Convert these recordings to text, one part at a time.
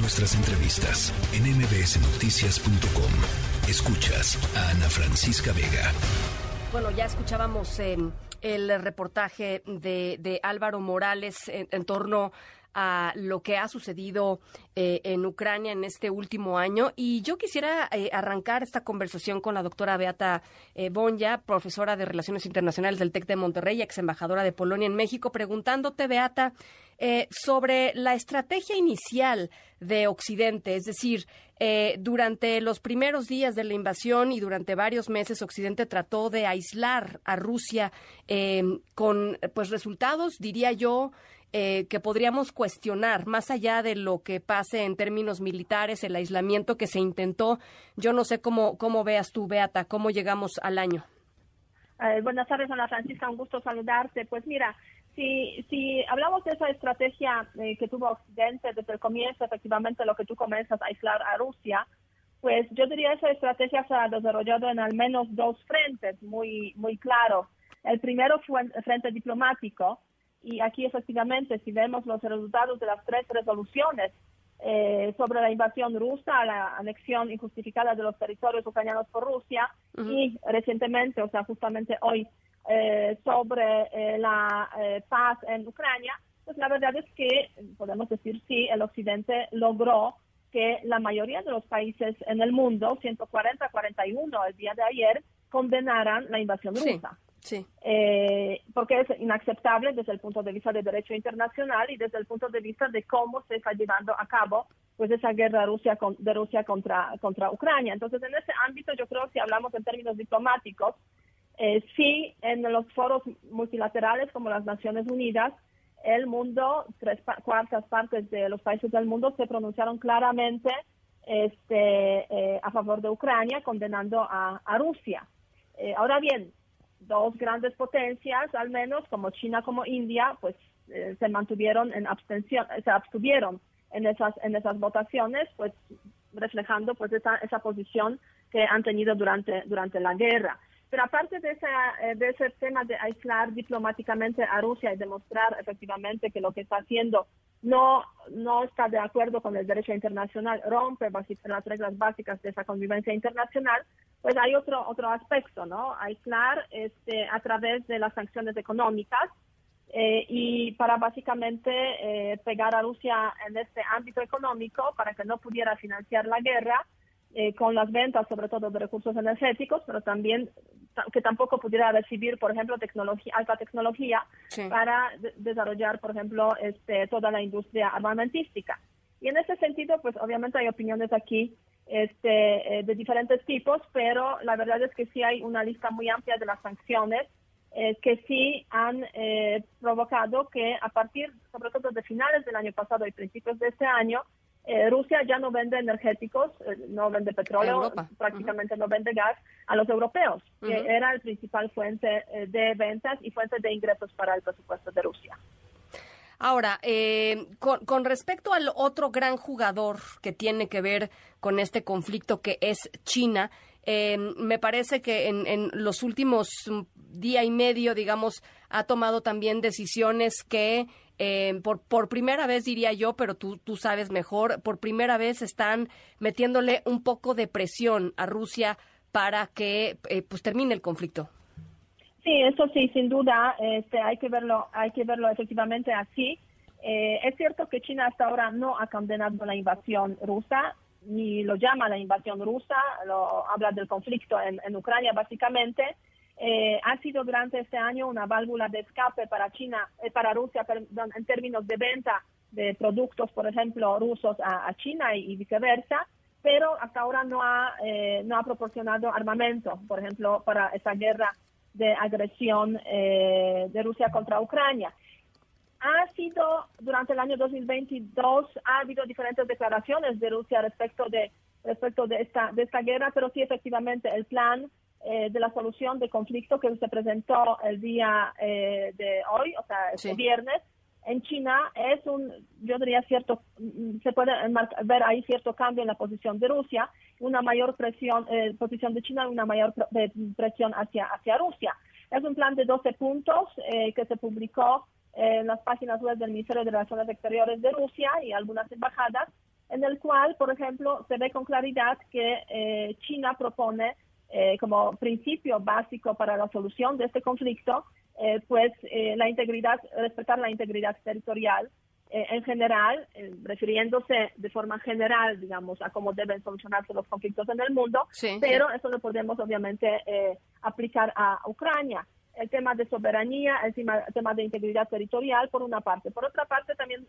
Nuestras entrevistas en mbsnoticias.com. Escuchas a Ana Francisca Vega. Bueno, ya escuchábamos eh, el reportaje de, Álvaro Morales en, torno a lo que ha sucedido eh, en Ucrania en este último año. Y yo quisiera eh, arrancar esta conversación con la doctora Beata Bonja, profesora de Relaciones Internacionales del TEC de Monterrey, ex embajadora de Polonia en México, preguntándote, Beata, eh, sobre la estrategia inicial de Occidente, es decir, eh, durante los primeros días de la invasión y durante varios meses Occidente trató de aislar a Rusia eh, con pues resultados, diría yo, que podríamos cuestionar, más allá de lo que pase en términos militares, el aislamiento que se intentó. Yo no sé cómo, cómo veas tú, Beata, cómo llegamos al año. buenas tardes, Ana Francisca, un gusto saludarte. Pues mira, si, si hablamos de esa estrategia eh, que tuvo Occidente desde el comienzo, efectivamente lo que tú comienzas a aislar a Rusia, pues yo diría esa estrategia se ha desarrollado en al menos dos frentes muy, muy claros. El primero fue el frente diplomático y aquí efectivamente si vemos los resultados de las tres resoluciones eh, sobre la invasión rusa, la anexión injustificada de los territorios ucranianos por Rusia y recientemente, o sea, justamente hoy, eh, sobre eh, la eh, paz en Ucrania, pues la verdad es que podemos decir sí, el Occidente logró que la mayoría de los países en el mundo, 140, 41 el día de ayer, condenaran la invasión rusa. Sí. porque es inaceptable desde el punto de vista del derecho internacional y desde el punto de vista de cómo se está llevando a cabo pues esa guerra Rusia de Rusia contra, contra Ucrania. Entonces, en ese ámbito, yo creo, si hablamos en términos diplomáticos, eh, sí, en los foros multilaterales como las Naciones Unidas, el mundo, tres cuartas partes de los países del mundo se pronunciaron claramente este, eh, a favor de Ucrania, condenando a, Rusia. Eh, ahora bien, dos grandes potencias, al menos como China como India, pues eh, se mantuvieron en abstención, se abstuvieron en esas en esas votaciones, pues reflejando pues esa, esa posición que han tenido durante durante la guerra. Pero aparte de, eh, de ese tema de aislar diplomáticamente a Rusia y demostrar efectivamente que lo que está haciendo no, no está de acuerdo con el derecho internacional, rompe las reglas básicas de esa convivencia internacional, pues hay otro, otro aspecto, ¿no? Aislar este, a través de las sanciones económicas eh, y para básicamente eh, pegar a Rusia en este ámbito económico para que no pudiera financiar la guerra eh, con las ventas, sobre todo de recursos energéticos, pero también que tampoco pudiera recibir, por ejemplo, tecnología, alta tecnología para desarrollar, por ejemplo, este, toda la industria armamentística. Y en ese sentido, pues obviamente hay opiniones aquí este, eh, de diferentes tipos, pero la verdad es que sí hay una lista muy amplia de las sanciones eh, que sí han provocado que a partir, sobre todo de finales del año pasado y principios de este año, eh, Rusia ya no vende energéticos, eh, no vende petróleo, prácticamente no vende gas a los europeos, que era el principal fuente eh, de ventas y fuente de ingresos para el presupuesto de Rusia. Ahora, con, respecto al otro gran jugador que tiene que ver con este conflicto, que es China, me parece que en, en, los últimos día y medio, digamos, ha tomado también decisiones que eh, por, por primera vez diría yo, pero tú, tú sabes mejor, por primera vez están metiéndole un poco de presión a Rusia para que eh, pues termine el conflicto. Sí, eso sí, sin duda, este, hay que verlo, hay que verlo efectivamente así. Eh, es cierto que China hasta ahora no ha condenado la invasión rusa, ni lo llama la invasión rusa, lo habla del conflicto en, Ucrania básicamente. Eh, ha sido durante este año una válvula de escape para China, eh, para Rusia, en términos de venta de productos, por ejemplo, rusos a, China y, viceversa, pero hasta ahora no ha, eh, no ha proporcionado armamento, por ejemplo, para esa guerra de agresión de Rusia contra Ucrania. Ha sido, durante el año 2022, ha habido diferentes declaraciones de Rusia respecto de, respecto de, esta, de esta guerra, pero sí, efectivamente, el plan eh, de la solución de conflicto que se presentó el día eh, de hoy, o sea, este viernes, en China es un, yo diría cierto, se puede ver ahí cierto cambio en la posición de Rusia, una mayor presión, eh, posición de China, una mayor presión hacia, hacia Rusia. Es un plan de 12 puntos que se publicó en las páginas web del Ministerio de Relaciones Exteriores de Rusia y algunas embajadas en el cual, por ejemplo, se ve con claridad que China propone como principio básico para la solución de este conflicto, pues la integridad, respetar la integridad territorial eh, en general, eh, refiriéndose de forma general, digamos, a cómo deben solucionarse los conflictos en el mundo, pero eso lo podemos obviamente eh, aplicar a Ucrania. El tema de soberanía, el tema, de integridad territorial, por una parte. Por otra parte, también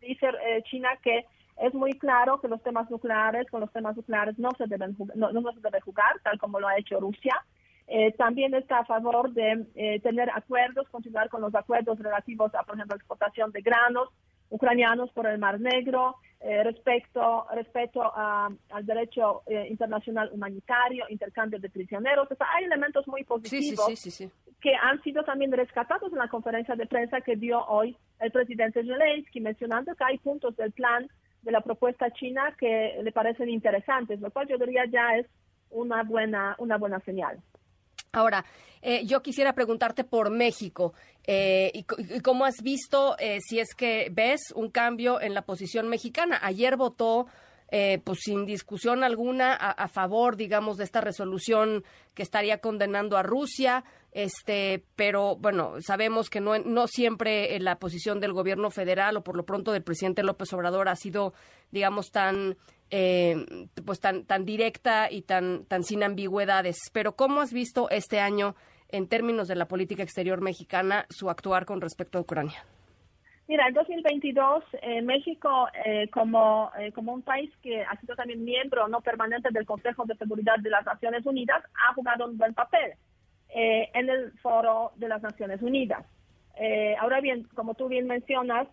dice China que es muy claro que los temas nucleares, con los temas nucleares no se deben no, no se debe jugar, tal como lo ha hecho Rusia. Eh, también está a favor de eh, tener acuerdos, continuar con los acuerdos relativos a, por ejemplo, exportación de granos ucranianos por el Mar Negro, eh, respecto, respecto al derecho internacional humanitario, intercambio de prisioneros. O sea, hay elementos muy positivos que han sido también rescatados en la conferencia de prensa que dio hoy el presidente Zelensky, mencionando que hay puntos del plan de la propuesta china que le parecen interesantes, lo cual yo diría ya es una buena, una buena señal. Ahora, eh, yo quisiera preguntarte por México eh, y, cómo has visto, eh, si es que ves un cambio en la posición mexicana. Ayer votó, pues sin discusión alguna, a, favor, digamos, de esta resolución que estaría condenando a Rusia. Este, pero bueno, sabemos que no, no siempre la posición del gobierno federal o por lo pronto del presidente López Obrador ha sido, digamos, tan eh, pues tan, tan directa y tan, tan sin ambigüedades. Pero ¿cómo has visto este año, en términos de la política exterior mexicana, su actuar con respecto a Ucrania? Mira, en 2022 eh, México, eh, como, eh, como un país que ha sido también miembro no permanente del Consejo de Seguridad de las Naciones Unidas, ha jugado un buen papel en el foro de las Naciones Unidas. ahora bien, como tú bien mencionas,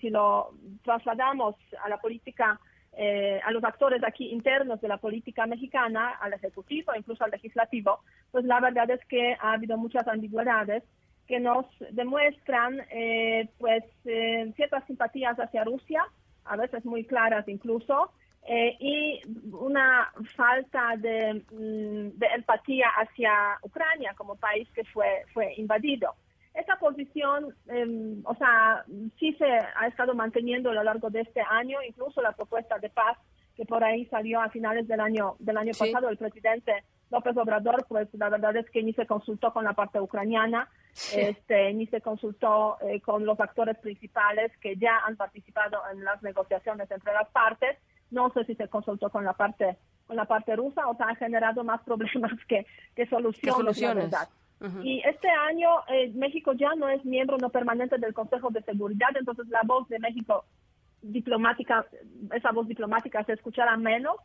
si lo trasladamos a la política eh, a los actores aquí internos de la política mexicana, al Ejecutivo, incluso al Legislativo, pues la verdad es que ha habido muchas ambigüedades que nos demuestran eh, pues eh, ciertas simpatías hacia Rusia, a veces muy claras incluso, y una falta de, mm, de, empatía hacia Ucrania como país que fue, fue invadido. Esa posición, em, o sea, sí se ha estado manteniendo a lo largo de este año, incluso la propuesta de paz que por ahí salió a finales del año del año pasado el presidente López Obrador, pues la verdad es que ni se consultó con la parte ucraniana, este, ni se consultó eh, con los actores principales que ya han participado en las negociaciones entre las partes. No sé si se consultó con la parte con la parte rusa, o sea, ha generado más problemas que, que soluciones. soluciones? Y este año eh, México ya no es miembro no permanente del Consejo de Seguridad, entonces la voz de México diplomática, esa voz diplomática se escuchará menos.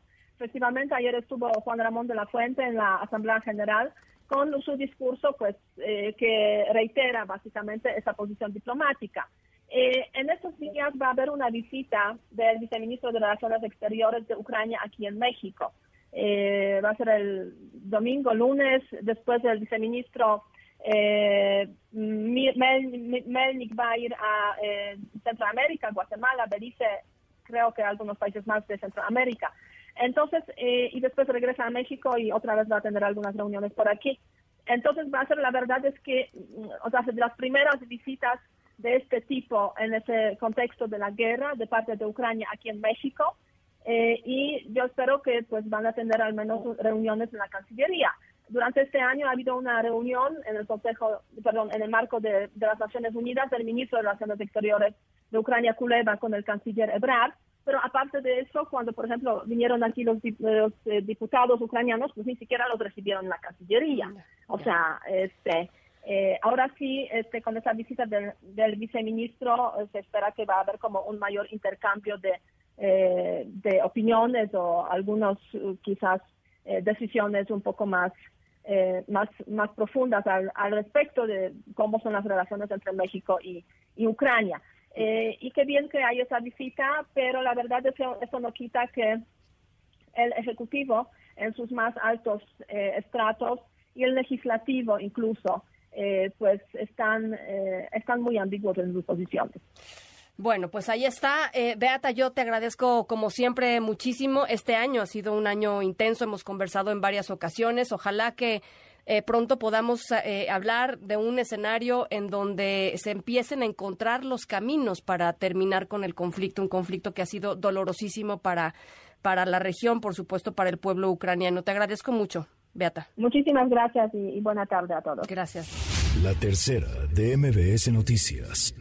Efectivamente, ayer estuvo Juan Ramón de la Fuente en la Asamblea General con su discurso, pues, eh, que reitera básicamente esa posición diplomática. Eh, en estos días va a haber una visita del viceministro de Relaciones Exteriores de Ucrania aquí en México. Eh, va a ser el domingo, lunes, después del viceministro eh, Melnik va a ir a eh, Centroamérica, Guatemala, Belice, creo que algunos países más de Centroamérica. Entonces, eh, y después regresa a México y otra vez va a tener algunas reuniones por aquí. Entonces, va a ser, la verdad es que, o sea, de las primeras visitas de este tipo en ese contexto de la guerra de parte de Ucrania aquí en México, eh, y yo espero que pues van a tener al menos reuniones en la Cancillería. Durante este año ha habido una reunión en el Consejo, perdón, en el marco de, las Naciones Unidas del ministro de Relaciones Exteriores de Ucrania, Kuleva, con el canciller Ebrard. Pero aparte de eso, cuando, por ejemplo, vinieron aquí los, eh, diputados ucranianos, pues ni siquiera los recibieron en la Cancillería. O sea, este, eh, ahora sí, este, con esa visita del, del viceministro, se espera que va a haber como un mayor intercambio de, eh, de opiniones o algunos eh, quizás eh, decisiones un poco más más más profundas al, respecto de cómo son las relaciones entre México y, Ucrania. Y qué bien que hay esa visita, pero la verdad es que eso no quita que el Ejecutivo en sus más altos estratos y el legislativo incluso, pues están, están muy ambiguos en sus posiciones. Bueno, pues ahí está. Eh, Beata, yo te agradezco como siempre muchísimo. Este año ha sido un año intenso, hemos conversado en varias ocasiones. Ojalá que eh, pronto podamos eh, hablar de un escenario en donde se empiecen a encontrar los caminos para terminar con el conflicto, un conflicto que ha sido dolorosísimo para, para la región, por supuesto, para el pueblo ucraniano. Te agradezco mucho, Beata. Muchísimas gracias y, y buena tarde a todos. Gracias. La tercera de MBS Noticias.